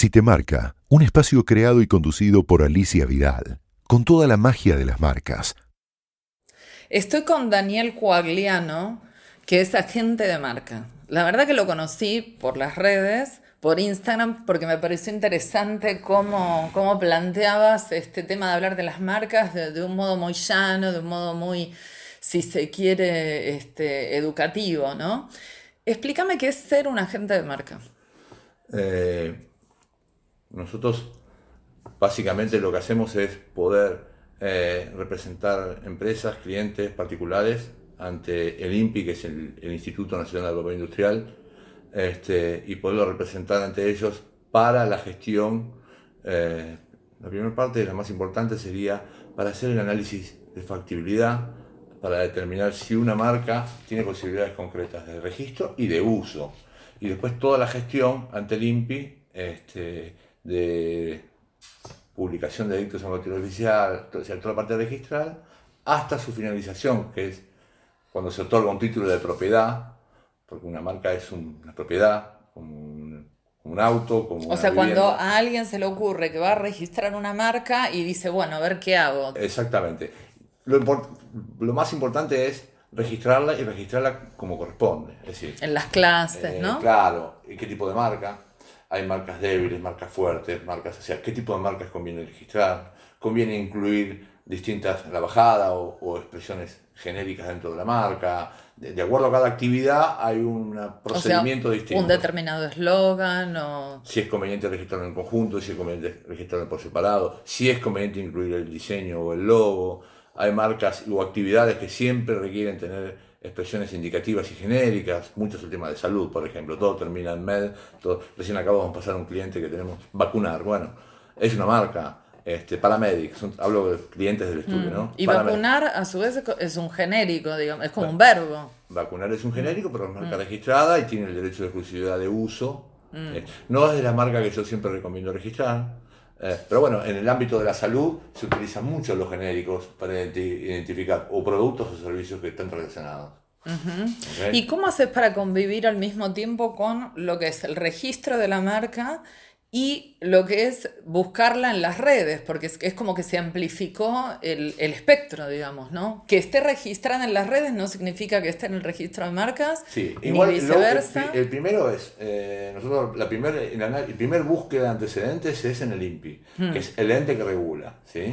Si te marca, un espacio creado y conducido por Alicia Vidal, con toda la magia de las marcas. Estoy con Daniel Coagliano, que es agente de marca. La verdad que lo conocí por las redes, por Instagram, porque me pareció interesante cómo, cómo planteabas este tema de hablar de las marcas de, un modo muy llano, de un modo muy, si se quiere, este, educativo, ¿no? Explícame qué es ser un agente de marca. Eh, nosotros básicamente lo que hacemos es poder eh, representar empresas, clientes particulares ante el INPI, que es el, Instituto Nacional de Agricultura Industrial, este, y poderlo representar ante ellos para la gestión. Eh, la primera parte, la más importante, sería para hacer el análisis de factibilidad, para determinar si una marca tiene posibilidades concretas de registro y de uso. Y después toda la gestión ante el INPI de publicación de dictos en boletín oficial, toda la parte registral, hasta su finalización, que es cuando se otorga un título de propiedad, porque una marca es una propiedad, como un, auto, como O sea, cuando a alguien se le ocurre que va a registrar una marca y dice, bueno, a ver qué hago. Exactamente. Lo, lo más importante es registrarla y registrarla como corresponde. Es decir, en las clases, eh, ¿no? Claro, y qué tipo de marca hay marcas débiles, marcas fuertes, marcas, o sea, qué tipo de marcas conviene registrar, conviene incluir distintas, la bajada o, expresiones genéricas dentro de la marca. De, acuerdo a cada actividad hay un procedimiento distinto. Un determinado eslogan o... Si es conveniente registrarlo en conjunto, si es conveniente registrarlo por separado, si es conveniente incluir el diseño o el logo. Hay marcas o actividades que siempre requieren tener expresiones indicativas y genéricas, mucho es el tema de salud, por ejemplo, todo termina en med, todo, recién acabamos de pasar un cliente que tenemos vacunar, bueno, es una marca, este, Paramedics, hablo de clientes del estudio, mm. ¿no? Y vacunar a su vez es un genérico, digamos, es como un verbo. Vacunar es un genérico, pero es marca mm. registrada y tiene el derecho de exclusividad de uso. Mm. Eh, no es de la marca que yo siempre recomiendo registrar. Eh, pero bueno, en el ámbito de la salud se utilizan mucho los genéricos para identificar o productos o servicios que estén relacionados. ¿Y cómo haces para convivir al mismo tiempo con lo que es el registro de la marca y lo que es buscarla en las redes, porque es, como que se amplificó el, espectro, digamos, ¿no? Que esté registrada en las redes no significa que esté en el registro de marcas, sí, igual, viceversa. el, primero es, eh, nosotros, la primer, el, primer búsqueda de antecedentes es en el INPI, que hmm. es el ente que regula, ¿sí?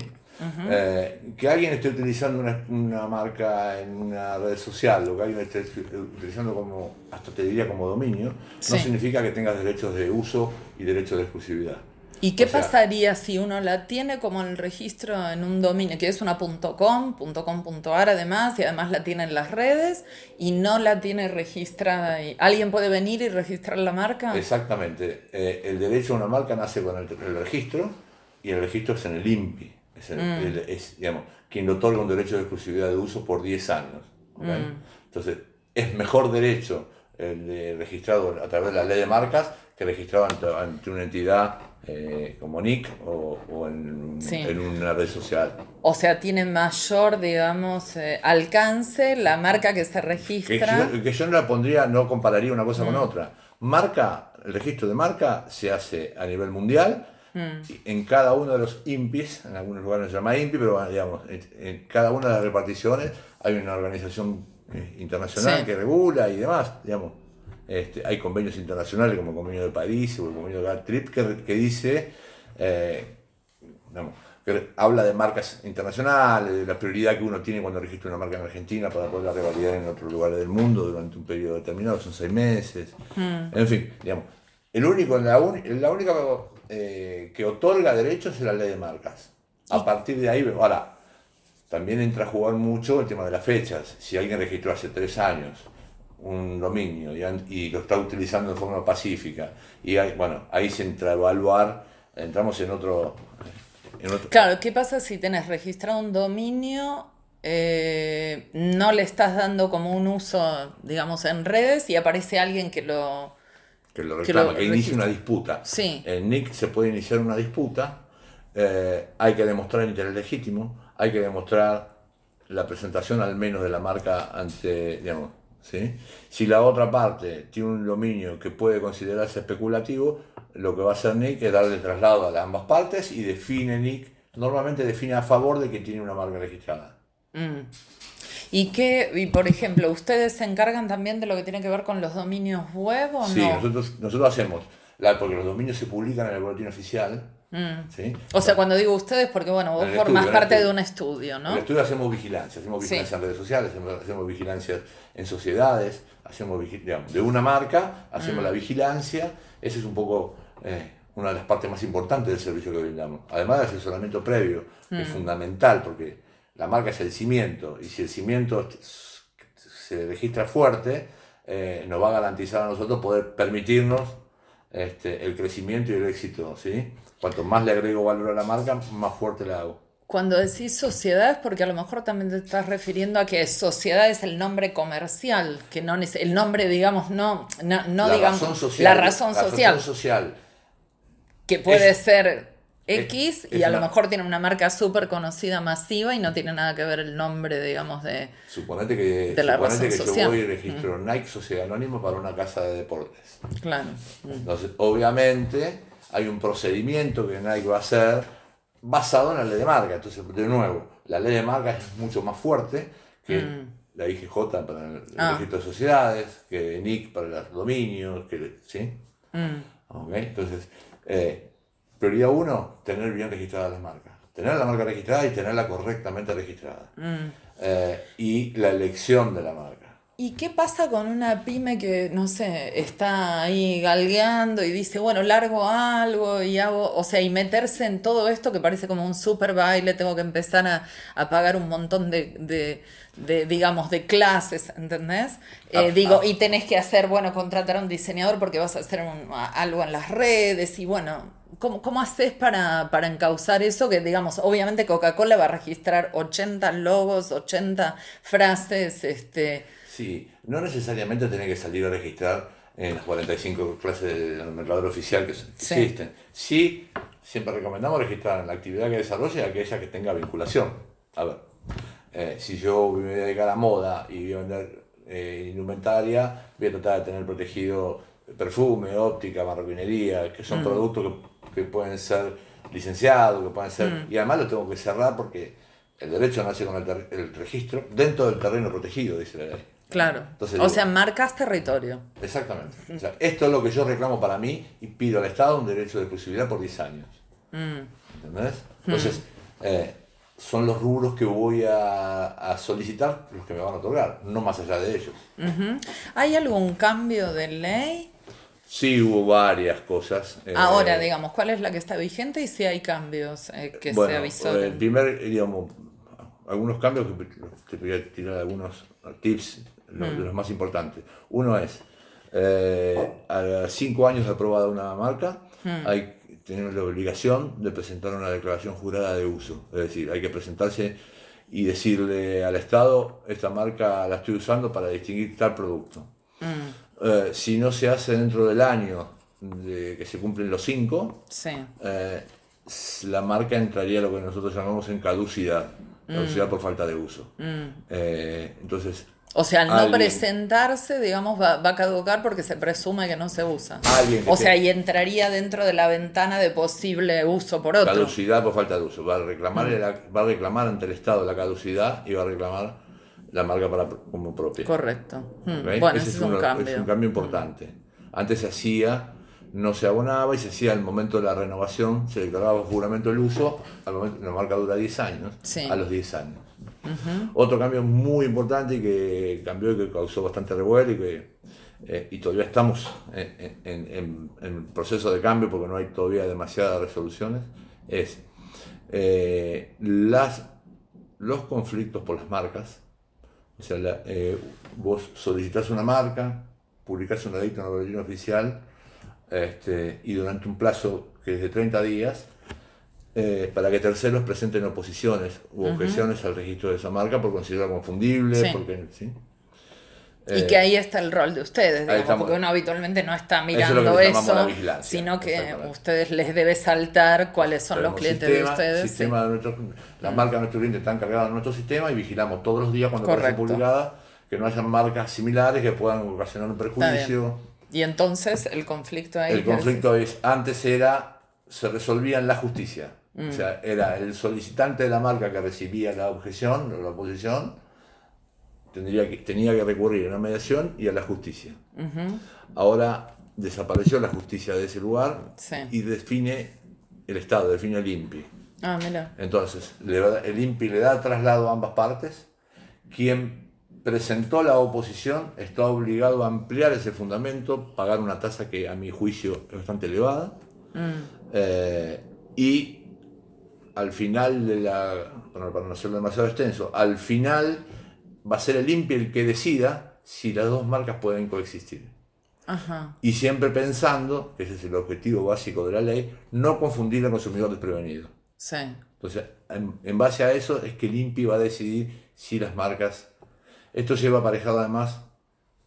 Eh, que alguien esté utilizando una, marca en una red social o que alguien esté utilizando como, hasta te diría como dominio, no significa que tengas derechos de uso y derechos de exclusividad. ¿Y qué pasaría si uno la tiene como en el registro en un dominio, que es una .com, .com.ar además, y además la tiene en las redes y no la tiene registrada? ¿Alguien puede venir y registrar la marca? Exactamente. Eh, el derecho a una marca nace con el, el registro y el registro es en el INPI. Mm. Es, digamos, quien le otorga un derecho de exclusividad de uso por 10 años. Mm. Entonces, es mejor derecho el registrado a través de la ley de marcas que registrado ante, una entidad eh, como NIC o, en, una red social. O sea, tiene mayor, digamos, eh, alcance la marca que se registra. Que yo, no la pondría, no compararía una cosa con mm. otra. Marca, el registro de marca se hace a nivel mundial Mm. En cada uno de los INPIs, en algunos lugares se llama INPI, pero digamos, en, cada una de las reparticiones hay una organización eh, internacional que regula y demás, digamos. Este, hay convenios internacionales como el convenio de París o el convenio de GATT que, que dice, eh, que habla de marcas internacionales, de la prioridad que uno tiene cuando registra una marca en Argentina para poderla revalidar en otros lugares del mundo durante un periodo determinado, son seis meses. Mm. En fin, digamos, el único, la, la única eh, que otorga derechos es la ley de marcas. A partir de ahí, ahora, también entra a jugar mucho el tema de las fechas. Si alguien registró hace tres años un dominio y, lo está utilizando de forma pacífica, y bueno, ahí se entra a evaluar, entramos en otro, Claro, ¿qué pasa si tenés registrado un dominio eh, no le estás dando como un uso, digamos, en redes y aparece alguien que lo, que lo reclama, que, inicie una disputa. Sí. En NIC se puede iniciar una disputa, eh, hay que demostrar el interés legítimo, hay que demostrar la presentación al menos de la marca ante, digamos, ¿sí? Si la otra parte tiene un dominio que puede considerarse especulativo, lo que va a hacer Nick es darle traslado a ambas partes y define Nick, normalmente define a favor de que tiene una marca registrada. Mm. ¿Y qué, y por ejemplo, ustedes se encargan también de lo que tiene que ver con los dominios web o Sí, no? nosotros, nosotros hacemos, la- porque los dominios se publican en el boletín oficial. Mm. ¿sí? O sea, cuando digo ustedes, porque bueno, vos En formás estudio, en el parte de un estudio, En ¿no? el estudio hacemos vigilancia, hacemos Sí. vigilancia en redes sociales, hacemos, hacemos vigilancia en sociedades, hacemos digamos, de una marca, hacemos Mm. la vigilancia, esa es un poco eh, una de las partes más importantes del servicio que brindamos. Además del asesoramiento previo, que Mm. es fundamental porque la marca es el cimiento y si el cimiento se registra fuerte, eh, nos va a garantizar a nosotros poder permitirnos este, el crecimiento y el éxito. ¿sí? Cuanto más le agrego valor a la marca, más fuerte la hago. Cuando decís sociedades, porque a lo mejor también te estás refiriendo a que sociedad es el nombre comercial, que no es el nombre, digamos, no, no, no la digamos, razón social, la razón la social, razón social. que puede es- ser X es y a lo mejor tiene una marca súper conocida, masiva y no tiene nada que ver el nombre, digamos, de... Suponete que, De la suponete que social. yo voy y registro Nike Sociedad Anónima para una casa de deportes. Claro. Entonces, obviamente, hay un procedimiento que Nike va a hacer basado en la ley de marca. Entonces, de nuevo, la ley de marca es mucho más fuerte que la IGJ para el, Ah. registro de sociedades, que NIC para los dominios, que, ¿sí? Mm. Ok, Entonces, eh, prioridad uno, tener bien registradas las marcas. Tener la marca registrada y tenerla correctamente registrada. Mm. Eh, y la elección de la marca. ¿Y qué pasa con una pyme que, no sé, está ahí galgueando y dice, bueno, largo algo y hago, o sea, y meterse en todo esto que parece como un super baile, tengo que empezar a, a pagar un montón de, de, de, digamos, de clases, ¿entendés? Eh, Ah, digo, ah. y tenés que hacer, bueno, contratar a un diseñador porque vas a hacer un- a- algo en las redes y bueno, ¿cómo, cómo haces para, para encauzar eso? Que, digamos, obviamente Coca-Cola va a registrar 80 logos, 80 frases, este... Sí, no necesariamente tiene que salir a registrar en las 45 clases del mercador oficial que existen. Sí, siempre recomendamos registrar en la actividad que desarrolle aquella que tenga vinculación. A ver, eh, si yo me voy a dedicar a moda y voy a vender eh, indumentaria, voy a tratar de tener protegido perfume, óptica, marroquinería, que son productos que, que pueden ser licenciados, que pueden ser... Y además lo tengo que cerrar porque el derecho nace con el, el registro dentro del terreno protegido, dice la ley. Claro. Entonces o digo- sea, marcas territorio. Exactamente. O sea, esto es lo que yo reclamo para mí y pido al Estado un derecho de exclusividad por 10 años. ¿Entendés? Entonces, eh, son los rubros que voy a, a solicitar los que me van a otorgar, no más allá de ellos. ¿Hay algún cambio de ley? Sí hubo varias cosas. eh, Ahora, digamos, ¿cuál es la que está vigente y si hay cambios eh, que bueno, se avisaron? El primer, digamos, algunos cambios que te voy a tirar algunos tips, lo- de los más importantes. Uno es, eh, a cinco años de aprobada una marca, hay tenemos la obligación de presentar una declaración jurada de uso. Es decir, hay que presentarse y decirle al Estado, esta marca la estoy usando para distinguir tal producto. Eh, si no se hace dentro del año de que se cumplen los cinco, Sí. eh, la marca entraría a lo que nosotros llamamos en caducidad, caducidad por falta de uso. Eh, entonces, O sea, al no Alguien- presentarse, digamos, va, va a caducar porque se presume que no se usa. O sea, y entraría dentro de la ventana de posible uso por otro. caducidad por falta de uso. Va a reclamar, la- va a reclamar ante el Estado la caducidad y va a reclamar la marca para, como propia. Correcto. Mm, ¿Ok? Bueno, Ese es un cambio. es un cambio importante. Antes se hacía, no se abonaba y se hacía al momento de la renovación, se declaraba juramento el uso, al momento, la marca dura 10 años, Sí. a los 10 años. Otro cambio muy importante y que cambió y que causó bastante revuelo y que eh, y todavía estamos en, en- en- en proceso de cambio porque no hay todavía demasiadas resoluciones, es eh, las, los conflictos por las marcas. O sea, la- eh, vos solicitas una marca, publicás una dicta en el boletín oficial este, y durante un plazo que es de 30 días, eh, para que terceros presenten oposiciones u objeciones al registro de esa marca por considerarla confundible, Sí. porque ¿sí? Y Eh, que ahí está el rol de ustedes, digamos, estamos. porque uno habitualmente no está mirando eso, vigilancia, sino que ustedes les debe saltar cuáles son los clientes sistema- de ustedes. sí. sistema de nuestro- las marcas de nuestros clientes están cargadas en nuestro sistema y vigilamos todos los días cuando aparecen publicadas que no hayan marcas similares que puedan ocasionar un perjuicio. Y entonces el conflicto ahí. El conflicto es, antes era, se resolvía en la justicia. O sea, Mm. era el solicitante de la marca que recibía la objeción o la oposición, tendría que, tenía que recurrir a una mediación y a la justicia. Ahora desapareció la justicia de ese lugar Sí. y define el Estado, define el INPI. Ah, mira. Entonces, el INPI le da traslado a ambas partes. Quien presentó la oposición está obligado a ampliar ese fundamento, pagar una tasa que a mi juicio es bastante elevada. Eh, y al final de la, bueno, para no hacerlo demasiado extenso, al final va a ser el INPI el que decida si las dos marcas pueden coexistir. Ajá. Y siempre pensando, que ese es el objetivo básico de la ley, no confundir al consumidor desprevenido. Sí. Entonces, en, en base a eso es que el INPI va a decidir si las marcas... Esto lleva aparejado además...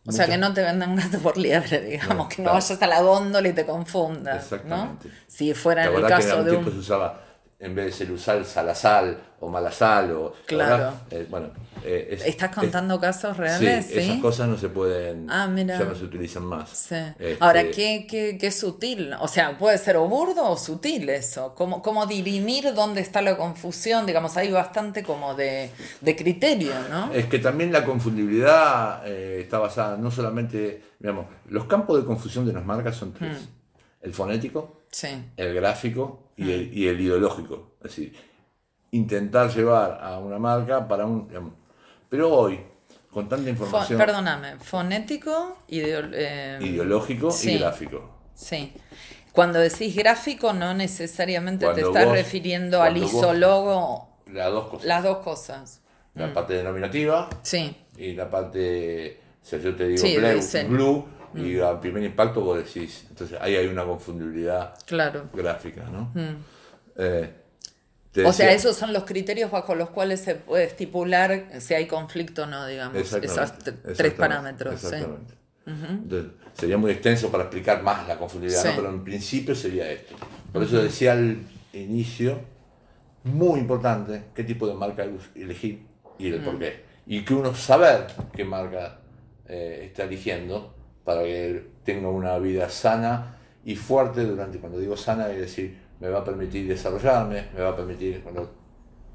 O sea, que no te vendan gato por liebre, digamos, No, que no claro. vayas a la góndola y te confundas. Exactamente. ¿no? Si fuera ¿Te en el que caso en de un tiempo un. se usaba, en vez de celusal, salasal o malasal o... Claro. eh, bueno, eh, es- ¿Estás es- contando casos reales? Sí, Sí. esas cosas no se pueden... Ah, mira. Ya no se utilizan más. Sí. Este, Ahora, ¿qué, qué, qué sutil. O sea, puede ser o burdo o sutil eso. ¿Cómo, cómo dirimir dónde está la confusión? Digamos, hay bastante como de, de criterio, ¿no? Es que también la confundibilidad eh, está basada no solamente, digamos, los campos de confusión de las marcas son tres. Mm. El fonético, Sí. el gráfico y, Mm. el, y el ideológico. Es decir, intentar llevar a una marca para un... digamos, pero hoy, con tanta Fo- información perdóname, fonético, eh, ideológico sí. y gráfico. Sí. Cuando decís gráfico, no necesariamente te estás vos- refiriendo al isólogo, Las dos cosas. las dos cosas. La parte denominativa Sí, y la parte, o sea, yo te digo Sí, blue. Mm. y al primer impacto vos decís, entonces ahí hay una confundibilidad claro. gráfica, ¿no? Eh, Mm. O sea, esos son los criterios bajo los cuales se puede estipular si hay conflicto o no, digamos. Esos tres exactamente, parámetros. sí. Exactamente. Entonces, sería muy extenso para explicar más la confundibilidad, Sí. ¿no? pero en principio sería esto. Por eso decía al inicio, muy importante, qué tipo de marca elegir y el por qué. Y que uno saber qué marca eh, está eligiendo para que tenga una vida sana y fuerte durante, cuando digo sana, es decir, me va a permitir desarrollarme, me va a permitir, cuando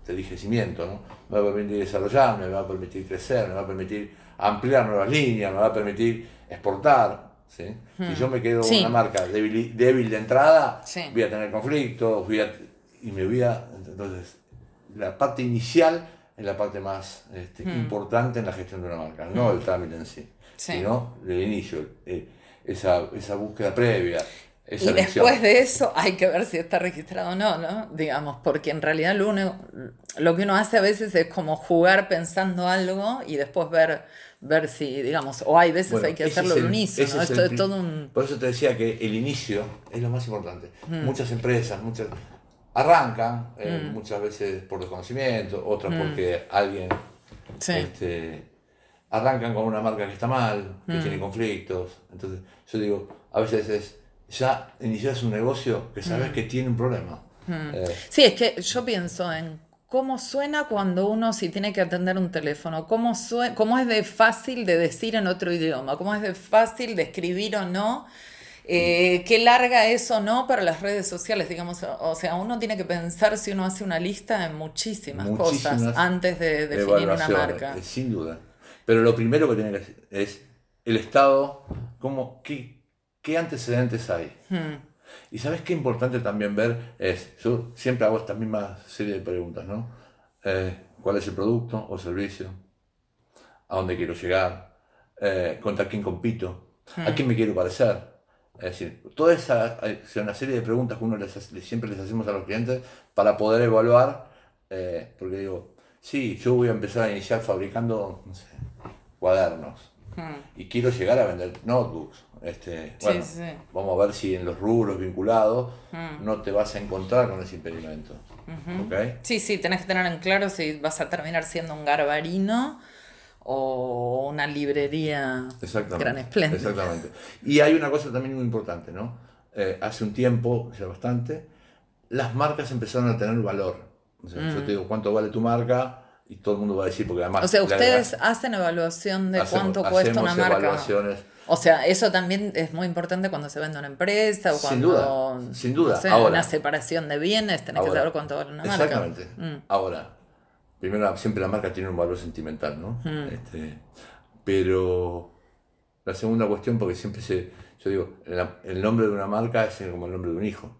te dije cimiento, ¿no? Me va a permitir desarrollarme, me va a permitir crecer, me va a permitir ampliar nuevas líneas, me va a permitir exportar. ¿sí? Si yo me quedo con Sí. una marca débil, débil de entrada, Sí. voy a tener conflictos, voy a, y me voy a... Entonces, la parte inicial es la parte más este, importante en la gestión de una marca, no el trámite en sí, Sí. sino el inicio, eh, esa, esa búsqueda previa. Esa Y después de eso hay que ver si está registrado o no, ¿no? Digamos, porque en realidad lo, uno- lo que uno hace a veces es como jugar pensando algo y después ver, ver si, digamos, o hay veces Bueno, hay que hacerlo al ese ¿no? es Esto es todo un... Por eso te decía que el inicio es lo más importante. Muchas empresas, muchas arrancan, eh, muchas veces por desconocimiento, otras porque alguien Sí. este, arrancan con una marca que está mal, que tiene conflictos. Entonces, yo digo, a veces es, ya inicias un negocio que sabes que tiene un problema. Eh, Sí, es que yo pienso en cómo suena cuando uno si tiene que atender un teléfono, cómo, sue- cómo es de fácil de decir en otro idioma, cómo es de fácil de escribir o no, eh, qué larga es o no para las redes sociales, digamos, o sea, uno tiene que pensar si uno hace una lista de muchísimas, cosas muchísimas antes de definir una marca. eh, Sin duda. Pero lo primero que tiene que hacer es el Estado, cómo, qué, qué antecedentes hay. Hmm. Y sabes qué importante también ver es, yo siempre hago esta misma serie de preguntas, ¿no? Eh, ¿Cuál es el producto o servicio? ¿A dónde quiero llegar? Eh, ¿Contra quién compito? ¿A quién me quiero parecer? Es decir, toda esa una serie de preguntas que uno les siempre les hacemos a los clientes para poder evaluar, eh, porque digo, sí, yo voy a empezar a iniciar fabricando, no sé, cuadernos y quiero llegar a vender notebooks. Este, Sí, bueno, sí. Vamos a ver si en los rubros vinculados no te vas a encontrar con ese impedimento. ¿Ok? Sí, sí, tenés que tener en claro si vas a terminar siendo un garbarino o una librería Exactamente. gran esplendor. Exactamente. Y hay una cosa también muy importante, ¿no? Eh, hace un tiempo, ya bastante, las marcas empezaron a tener valor. O sea, Yo te digo cuánto vale tu marca y todo el mundo va a decir, porque además... O sea, ustedes hacen evaluación de hacemos- cuánto cuesta una marca. evaluaciones. O sea, eso también es muy importante cuando se vende una empresa o Sin cuando. duda, sin duda. no sé, Ahora. una separación de bienes, tenés que saber cuánto vale una marca. Exactamente. Mm. Ahora, primero, siempre la marca tiene un valor sentimental, ¿no? Mm. Este, pero la segunda cuestión, porque siempre se. Yo digo, la- el nombre de una marca es como el nombre de un hijo.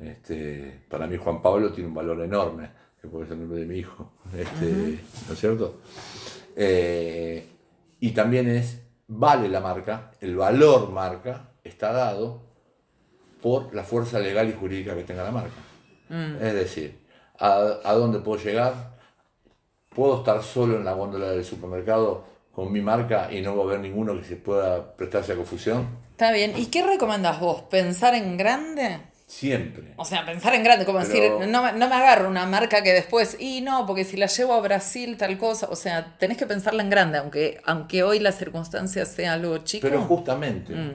Este, para mí Juan Pablo tiene un valor enorme, que puede ser el nombre de mi hijo, este, ¿no es cierto? Eh, y también es, vale la marca, el valor marca está dado por la fuerza legal y jurídica que tenga la marca. Es decir, a, a dónde puedo llegar? ¿Puedo estar solo en la góndola del supermercado con mi marca y no va a haber ninguno que se pueda prestarse a confusión? Está bien. ¿Y qué recomendás vos? ¿Pensar en grande? Siempre. O sea, pensar en grande, como Pero- decir, no, me- no me agarro una marca que después, y no, porque si la llevo a Brasil, tal cosa. O sea, tenés que pensarla en grande, aunque, aunque hoy la circunstancia sea algo chico. Pero justamente, Mm.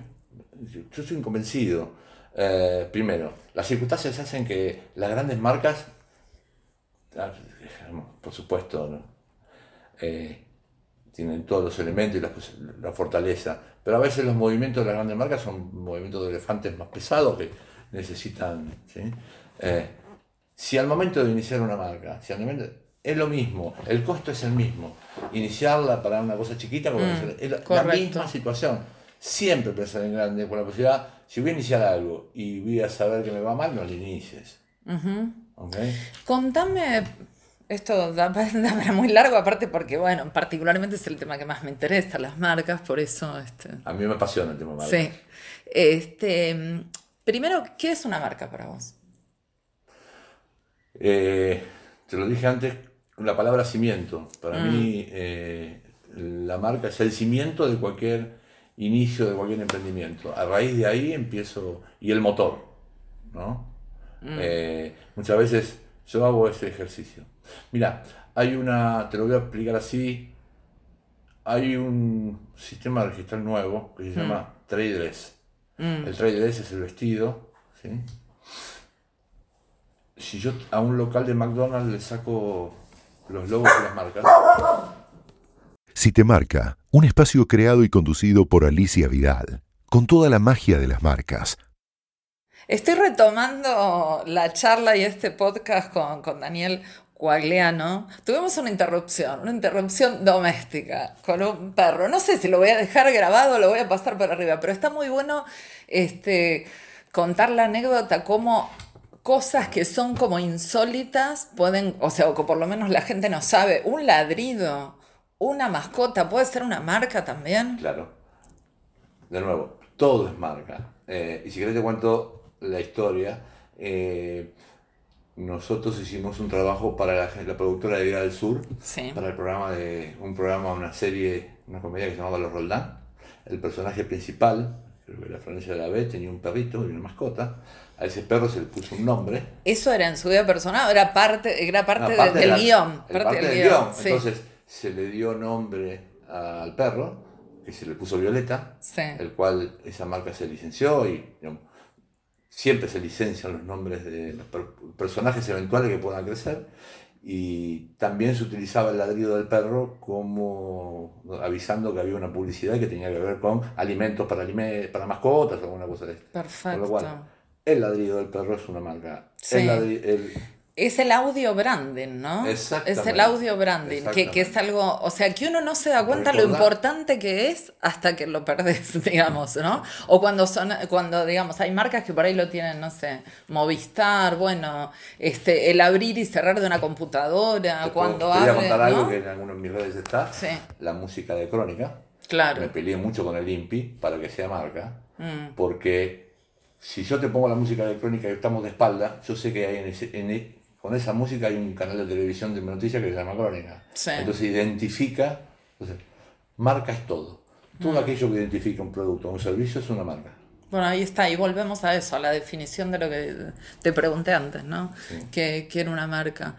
yo, soy convencido. Eh, primero, las circunstancias hacen que las grandes marcas, ah, por supuesto, ¿no? Eh, tienen todos los elementos y la, la fortaleza, pero a veces los movimientos de las grandes marcas son movimientos de elefantes más pesados que necesitan. ¿sí? Eh, si al momento de iniciar una marca, si al momento- es lo mismo, el costo es el mismo. Iniciarla para una cosa chiquita como es la- correcto. misma situación. Siempre pensar en grande con la posibilidad, si voy a iniciar algo y voy a saber que me va mal, no lo inicies. Ujú. ¿ok? Contame, esto da, da para muy largo, aparte porque, bueno, particularmente es el tema que más me interesa, las marcas, por eso, este, A mí me apasiona el tema marca. sí. Este, primero, ¿qué es una marca para vos? Eh, te lo dije antes, la palabra cimiento. Para mí, eh, la marca es el cimiento de cualquier inicio, de cualquier emprendimiento. A raíz de ahí empiezo, y el motor, ¿no? Eh, muchas veces yo hago ese ejercicio. Mira, hay una, te lo voy a explicar así, hay un sistema registral nuevo que se llama Trade Dress. El trade dress es el vestido, ¿sí? si yo a un local de McDonald's le saco los logos de las marcas, Si te marca, un espacio creado y conducido por Alicia Vidal, con toda la magia de las marcas. Estoy retomando la charla y este podcast con, con Daniel Cuagliano. Tuvimos una interrupción, una interrupción doméstica con un perro. No sé si lo voy a dejar grabado o lo voy a pasar por arriba, pero está muy bueno este, contar la anécdota como cosas que son como insólitas pueden, o sea, o que por lo menos la gente no sabe, un ladrido, una mascota, puede ser una marca también. claro. De nuevo, todo es marca. Eh, y si querés te cuento la historia. Eh, nosotros hicimos un trabajo para la, la productora de Vida del Sur, Sí. para el programa de un programa, una serie, una comedia que se llamaba Los Roldán. El personaje principal, creo que era Florencia de la B, tenía un perrito y una mascota. A ese perro se le puso un nombre. Eso era en su vida personal, era parte, era parte, No, de- parte del de la- guion. Parte, parte del, del guion. guion. sí. Entonces se le dio nombre al perro, que se le puso Violeta, Sí. el cual esa marca se licenció y digamos, siempre se licencian los nombres de los per- personajes eventuales que puedan crecer. Y también se utilizaba el ladrido del perro como avisando que había una publicidad que tenía que ver con alimentos para, alime- para mascotas o alguna cosa de esto. Con Perfecto. lo cual, el ladrido del perro es una marca. Sí. El el- Es el audio branding, ¿no? Exactamente. Es el audio branding, que, que es algo, o sea, que uno no se da cuenta lo Recordar- importante que es hasta que lo perdés, digamos, ¿no? O cuando son, cuando, digamos, hay marcas que por ahí lo tienen, no sé, Movistar, bueno, este, el abrir y cerrar de una computadora, Te puedo- cuando te voy a contar algo que en algunos de mis redes está. Sí. La música de Crónica. Claro. Me peleé mucho con el INPI para que sea marca. Mm. Porque si yo te pongo la música de Crónica y estamos de espalda, yo sé que hay en ese- en e- con esa música hay un canal de televisión de noticias que se llama Crónica. Sí. Entonces identifica. Entonces, marca es todo. Todo Mm. aquello que identifica un producto o un servicio es una marca. Bueno, ahí está, y volvemos a eso, a la definición de lo que te pregunté antes, ¿no? Que, que era una marca.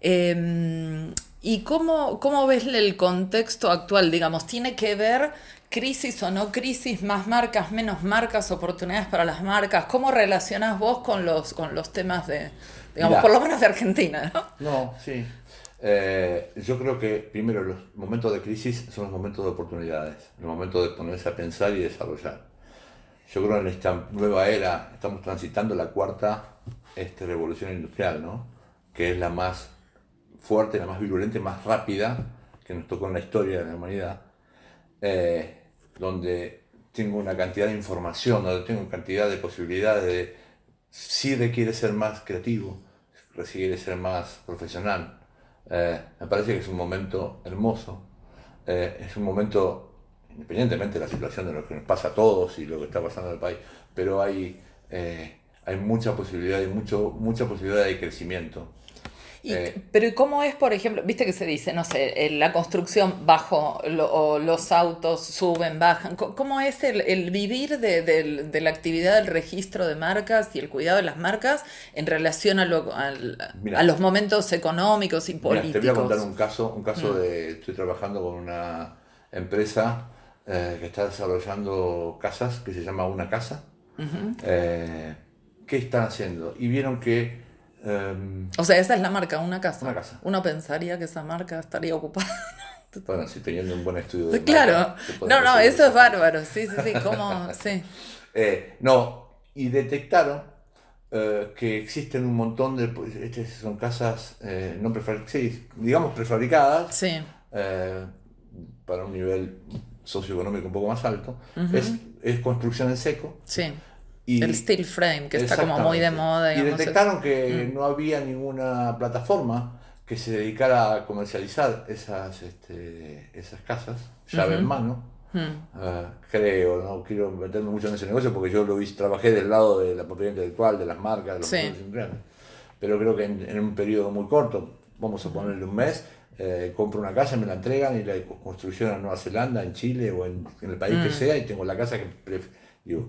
Eh, ¿Y cómo, cómo ves el contexto actual? Digamos, ¿tiene que ver crisis o no crisis, más marcas, menos marcas, oportunidades para las marcas? ¿Cómo relacionás vos con los, con los temas de, digamos, Mirá. por lo menos de Argentina, ¿no? No, sí. Eh, yo creo que primero los momentos de crisis son los momentos de oportunidades, los momentos de ponerse a pensar y desarrollar. Yo creo que en esta nueva era estamos transitando la cuarta este, revolución industrial, ¿no? que es la más fuerte, la más virulenta, más rápida que nos tocó en la historia de la humanidad, eh, donde tengo una cantidad de información, donde tengo una cantidad de posibilidades de si requiere ser más creativo, requiere ser más profesional. Eh, me parece que es un momento hermoso, eh, es un momento, independientemente de la situación de lo que nos pasa a todos y lo que está pasando en el país, pero hay, hay mucha posibilidad y mucho, mucha posibilidad de crecimiento. Eh, pero ¿cómo es, por ejemplo, viste que se dice, no sé, la construcción bajo, o los autos suben, bajan? ¿Cómo es el, vivir de, la actividad del registro de marcas y el cuidado de las marcas en relación a, a, los momentos económicos y políticos? te voy a contar un caso, un caso mm. de, estoy trabajando con una empresa eh, que está desarrollando casas, que se llama Una Casa. Eh, ¿Qué están haciendo? Y vieron que Em, o sea, esa es la marca, una casa. Una casa. Uno pensaría que esa marca estaría ocupada. Bueno, si teniendo un buen estudio de Claro. no, no, eso es bárbaro. Sí, sí, sí. ¿Cómo? Sí. Eh, no, y detectaron eh, que existen un montón de. Pues, este, son casas eh, no prefabricadas, sí, digamos prefabricadas. Sí. para un nivel socioeconómico un poco más alto. es, es construcción en seco. Sí el steel frame, que está como muy de moda. y detectaron que mm. no había ninguna plataforma que se dedicara a comercializar esas, este, esas casas, llave en mano. Mm. Ah, creo, no quiero meterme mucho en ese negocio porque yo lo vi, trabajé del lado de la propiedad intelectual, de las marcas, de los sí. Pero creo que en, un periodo muy corto, vamos a ponerle un mes, eh, compro una casa, me la entregan y la construcción en Nueva Zelanda, en Chile o en, el país que mm. sea y tengo la casa que digo,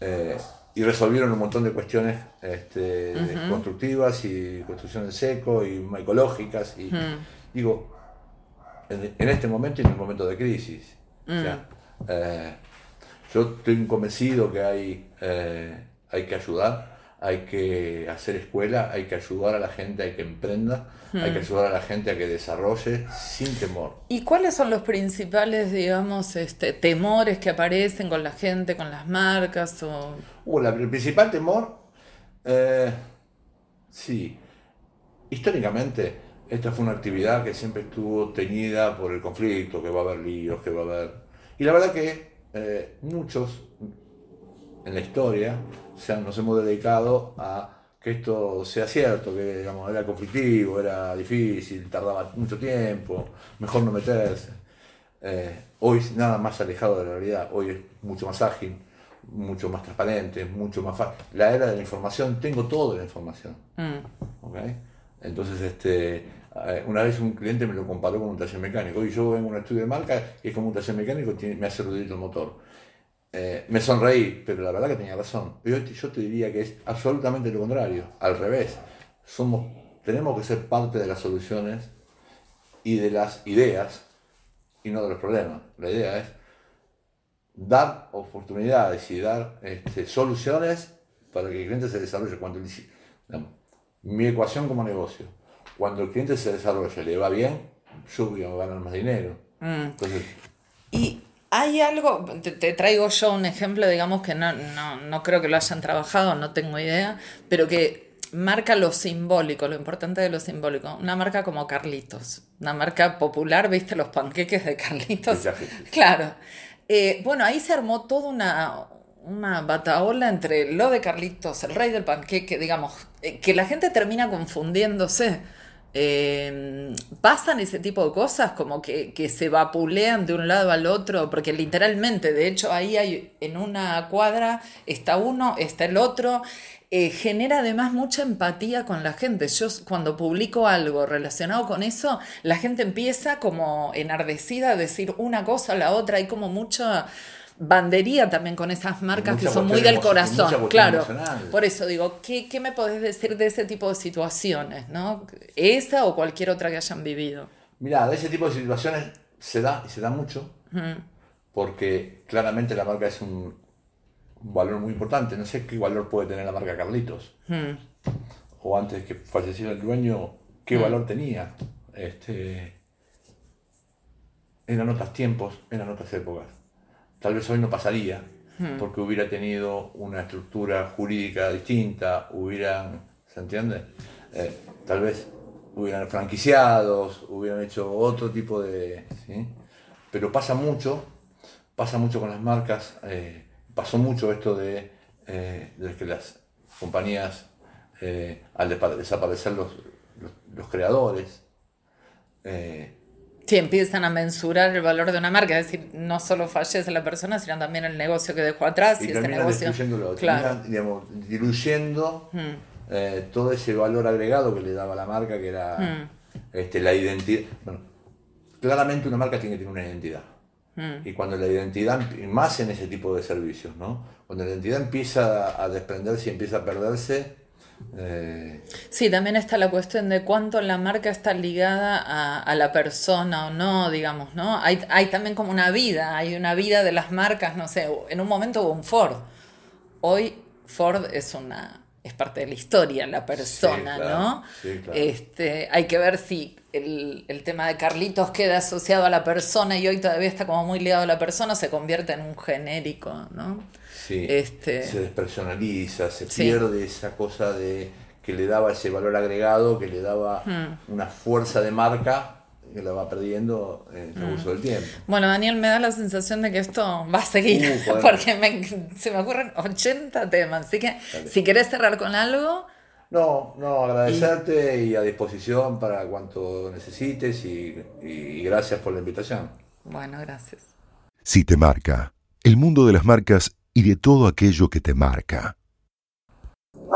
eh, y resolvieron un montón de cuestiones este, constructivas y construcción en seco y ecológicas. Y, Digo, en, este momento y en un momento de crisis. Mm. Eh, yo estoy convencido que hay, eh, hay que ayudar hay que hacer escuela, hay que ayudar a la gente a que emprenda, hay que hmm. ayudar a la gente a que desarrolle sin temor. ¿Y cuáles son los principales, digamos, este, temores que aparecen con la gente, con las marcas? O... Uh, el principal temor, eh, sí, históricamente esta fue una actividad que siempre estuvo teñida por el conflicto, que va a haber líos, que va a haber... Y la verdad que eh, muchos en la historia sea, nos hemos dedicado a que esto sea cierto, que digamos, era conflictivo, era difícil, tardaba mucho tiempo, mejor no meterse. Eh, hoy nada más alejado de la realidad, hoy es mucho más ágil, mucho más transparente, mucho más fácil. La era de la información, tengo toda la información. Mm. ¿okay? Entonces, este, eh, una vez un cliente me lo comparó con un taller mecánico. Hoy yo vengo a un estudio de marca y es como un taller mecánico, me hace ruido el motor eh, me sonreí, pero la verdad que tenía razón. Yo, yo te diría que es absolutamente lo contrario, al revés. Somos, tenemos que ser parte de las soluciones y de las ideas y no de los problemas. La idea es dar oportunidades y dar este, soluciones para que el cliente se desarrolle. Cuando mi ecuación como negocio, cuando el cliente se desarrolla, le va bien, yo voy a ganar más dinero. Mm. Entonces, y hay algo, te, traigo yo un ejemplo, digamos que no, no, creo que lo hayan trabajado, no tengo idea, pero que marca lo simbólico, lo importante de lo simbólico. Una marca como Carlitos, una marca popular, ¿viste los panqueques de Carlitos? Claro. Eh, bueno, ahí se armó toda una, una bataola entre lo de Carlitos, el rey del panqueque, digamos, eh, que la gente termina confundiéndose eh, pasan ese tipo de cosas como que, se vapulean de un lado al otro, porque literalmente, de hecho, ahí hay en una cuadra está uno, está el otro. Eh, genera además mucha empatía con la gente. Yo cuando publico algo relacionado con eso, la gente empieza como enardecida a decir una cosa a la otra, hay como mucha bandería también con esas marcas que son muy del corazón. Claro. Por eso digo, ¿qué, ¿qué, me podés decir de ese tipo de situaciones? ¿no? ¿Esa o cualquier otra que hayan vivido? Mira, de ese tipo de situaciones se da y se da mucho, porque claramente la marca es un, valor muy importante. No sé qué valor puede tener la marca Carlitos. O antes que falleciera el dueño, qué valor tenía. Este, eran otros tiempos, eran otras épocas. Tal vez hoy no pasaría, porque hubiera tenido una estructura jurídica distinta, hubieran, ¿se entiende? Eh, tal vez hubieran franquiciados, hubieran hecho otro tipo de... ¿sí? Pero pasa mucho, pasa mucho con las marcas, eh, pasó mucho esto de, eh, de, que las compañías, al desaparecer los, los, creadores, Sí, empiezan a mensurar el valor de una marca, es decir, no solo fallece la persona, sino también el negocio que dejó atrás. Y, ese negocio. Claro. digamos, diluyendo hmm. eh, todo ese valor agregado que le daba la marca, que era hmm. este, la identidad. Bueno, claramente una marca tiene que tener una identidad. Hmm. Y cuando la identidad, más en ese tipo de servicios, ¿no? Cuando la identidad empieza a desprenderse y empieza a perderse, eh, sí, también está la cuestión de cuánto la marca está ligada a, la persona o no, digamos, ¿no? Hay, hay, también como una vida, hay una vida de las marcas, no sé, en un momento hubo un Ford. Hoy Ford es una es parte de la historia, la persona, ¿no? este, hay que ver si el, el, tema de Carlitos queda asociado a la persona y hoy todavía está como muy ligado a la persona, se convierte en un genérico, ¿no? Este... se despersonaliza, se pierde esa cosa de que le daba ese valor agregado, que le daba hmm. una fuerza de marca que la va perdiendo en el curso hmm. del tiempo. Bueno, Daniel, me da la sensación de que esto va a seguir, uh, porque se me ocurren 80 temas, así que si querés cerrar con algo... No, no, agradecerte y, a disposición para cuanto necesites y, y gracias por la invitación. Bueno, gracias. Si te marca, el mundo de las marcas y de todo aquello que te marca.